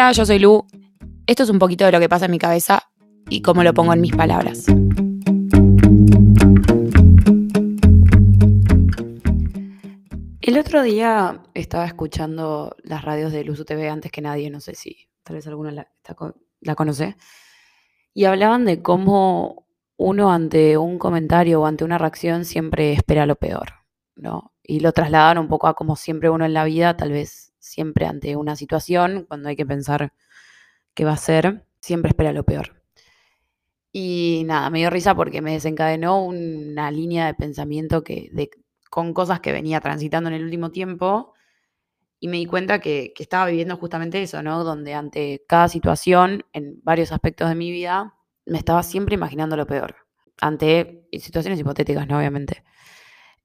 Yo soy Lu. Esto es un poquito de lo que pasa en mi cabeza y cómo lo pongo en mis palabras. El otro día estaba escuchando las radios de Luz TV antes que nadie, no sé si tal vez alguno la, conoce, y hablaban de cómo uno ante un comentario o ante una reacción siempre espera lo peor, ¿no? Y lo trasladan un poco a como siempre uno en la vida, tal vez siempre ante una situación, cuando hay que pensar qué va a ser, siempre espera lo peor. Y nada, me dio risa porque me desencadenó una línea de pensamiento que, con cosas que venía transitando en el último tiempo y me di cuenta que, que, estaba viviendo justamente eso, ¿no? Donde ante cada situación, en varios aspectos de mi vida, me estaba siempre imaginando lo peor, ante situaciones hipotéticas, ¿no? Obviamente.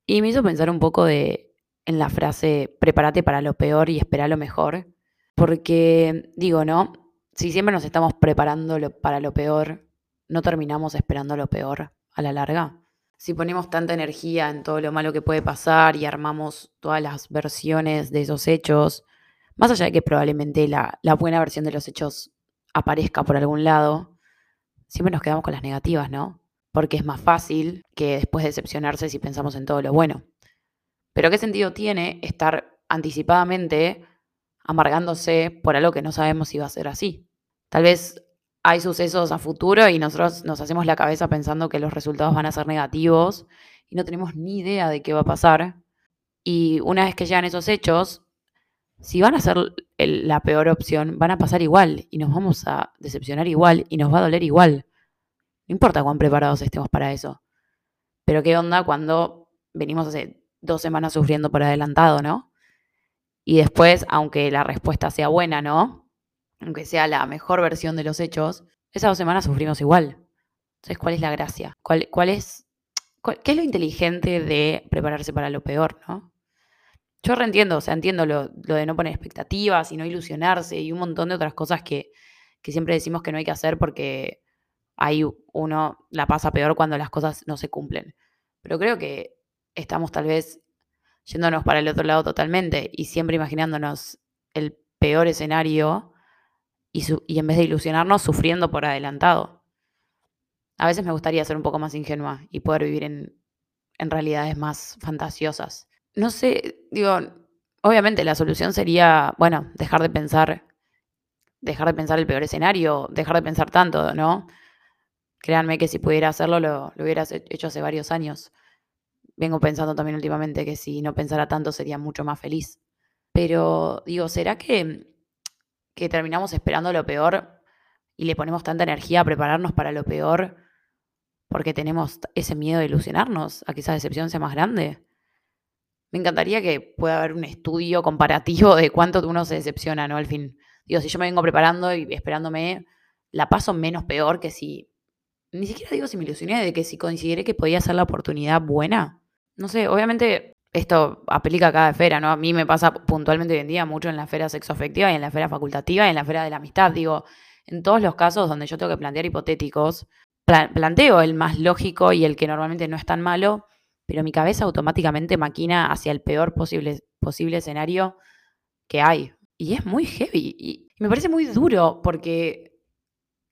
Y me hizo pensar un poco de, en la frase, prepárate para lo peor y espera lo mejor, porque digo, ¿no? Si siempre nos estamos preparando para lo peor, no terminamos esperando lo peor a la larga. Si ponemos tanta energía en todo lo malo que puede pasar y armamos todas las versiones de esos hechos, más allá de que probablemente la, la buena versión de los hechos aparezca por algún lado, siempre nos quedamos con las negativas, ¿no? Porque es más fácil que después decepcionarse si pensamos en todo lo bueno. Pero ¿qué sentido tiene estar anticipadamente amargándose por algo que no sabemos si va a ser así? Tal vez hay sucesos a futuro y nosotros nos hacemos la cabeza pensando que los resultados van a ser negativos y no tenemos ni idea de qué va a pasar. Y una vez que llegan esos hechos, si van a ser la peor opción, van a pasar igual y nos vamos a decepcionar igual y nos va a doler igual. No importa cuán preparados estemos para eso. Pero qué onda cuando venimos hace dos semanas sufriendo por adelantado, ¿no? Y después, aunque la respuesta sea buena, ¿no? Aunque sea la mejor versión de los hechos, esas dos semanas sufrimos igual. Entonces, ¿cuál es la gracia? ¿Cuál, es, ¿Qué es lo inteligente de prepararse para lo peor, ¿no? Yo reentiendo, o sea, entiendo lo, de no poner expectativas y no ilusionarse y un montón de otras cosas que, siempre decimos que no hay que hacer porque ahí uno la pasa peor cuando las cosas no se cumplen. Pero creo que estamos tal vez yéndonos para el otro lado totalmente y siempre imaginándonos el peor escenario y, en vez de ilusionarnos, sufriendo por adelantado. A veces me gustaría ser un poco más ingenua y poder vivir en, en realidades más fantasiosas no sé, digo, obviamente la solución sería, bueno, dejar de pensar, dejar de pensar el peor escenario, dejar de pensar tanto, ¿no? Créanme que si pudiera hacerlo lo, lo hubiera hecho hace varios años. Vengo pensando también últimamente que si no pensara tanto sería mucho más feliz. Pero digo, ¿será que, que terminamos esperando lo peor y le ponemos tanta energía a prepararnos para lo peor porque tenemos ese miedo de ilusionarnos, a que esa decepción sea más grande? Me encantaría que pueda haber un estudio comparativo de cuánto uno se decepciona, ¿no? Al fin, digo, si yo me vengo preparando y esperándome, la paso menos peor que si, ni siquiera digo si me ilusioné, de que si consideré que podía ser la oportunidad buena. No sé, obviamente esto aplica a cada esfera, ¿no? A mí me pasa puntualmente hoy en día mucho en la esfera sexoafectiva y en la esfera facultativa y en la esfera de la amistad. Digo, en todos los casos donde yo tengo que plantear hipotéticos, planteo el más lógico y el que normalmente no es tan malo, pero mi cabeza automáticamente maquina hacia el peor posible, posible escenario que hay. Y es muy heavy. Y me parece muy duro porque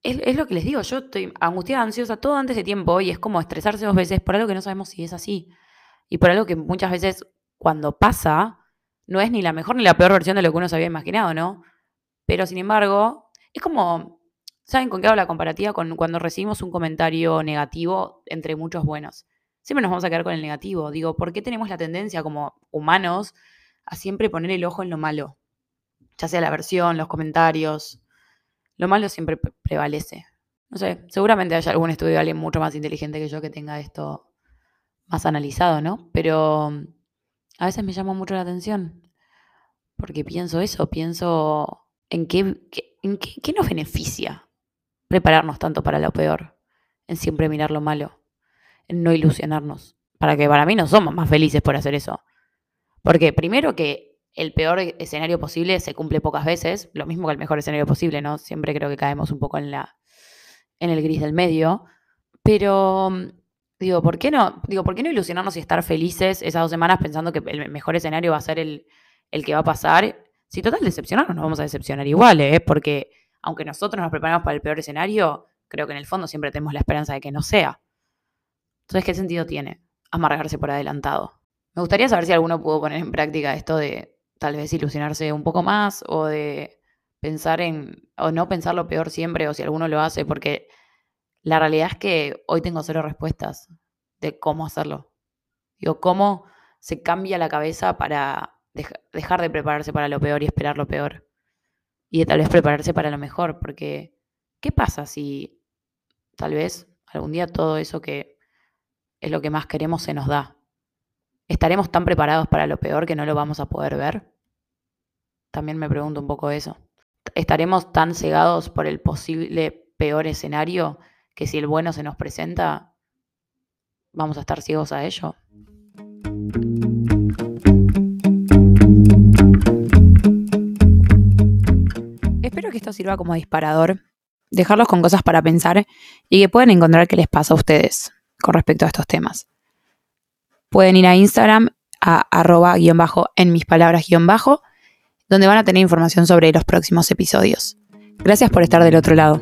es, lo que les digo, yo estoy angustiada, ansiosa todo antes de tiempo y es como estresarse dos veces por algo que no sabemos si es así. Y por algo que muchas veces cuando pasa no es ni la mejor ni la peor versión de lo que uno se había imaginado, ¿no? Pero sin embargo, es como, ¿saben con qué hago la comparativa? Con cuando recibimos un comentario negativo entre muchos buenos siempre nos vamos a quedar con el negativo. Digo, ¿por qué tenemos la tendencia como humanos a siempre poner el ojo en lo malo? Ya sea la versión, los comentarios. Lo malo siempre prevalece. No sé, seguramente haya algún estudio de alguien mucho más inteligente que yo que tenga esto más analizado, ¿no? Pero a veces me llama mucho la atención. Porque pienso eso, pienso en qué, en qué, qué nos beneficia prepararnos tanto para lo peor, en siempre mirar lo malo no ilusionarnos. Para que para mí no somos más felices por hacer eso. Porque primero que el peor escenario posible se cumple pocas veces, lo mismo que el mejor escenario posible, ¿no? Siempre creo que caemos un poco en la en el gris del medio, pero digo, ¿por qué no? Digo, ¿por qué no ilusionarnos y estar felices esas dos semanas pensando que el mejor escenario va a ser el, el que va a pasar? Si total decepcionarnos, nos vamos a decepcionar igual, ¿eh? Porque aunque nosotros nos preparamos para el peor escenario, creo que en el fondo siempre tenemos la esperanza de que no sea. Entonces, ¿qué sentido tiene amargarse por adelantado? Me gustaría saber si alguno pudo poner en práctica esto de tal vez ilusionarse un poco más o de pensar en, o no pensar lo peor siempre, o si alguno lo hace, porque la realidad es que hoy tengo cero respuestas de cómo hacerlo. Digo, cómo se cambia la cabeza para dejar de prepararse para lo peor y esperar lo peor. Y tal vez prepararse para lo mejor, porque ¿qué pasa si tal vez algún día todo eso que es lo que más queremos se nos da? ¿Estaremos tan preparados para lo peor que no lo vamos a poder ver? También me pregunto un poco eso. ¿Estaremos tan cegados por el posible peor escenario que si el bueno se nos presenta, vamos a estar ciegos a ello? Espero que esto sirva como disparador, dejarlos con cosas para pensar y que puedan encontrar qué les pasa a ustedes con respecto a estos temas. Pueden ir a Instagram a arroba guion bajo en mis palabras guion bajo, donde van a tener información sobre los próximos episodios. Gracias por estar del otro lado.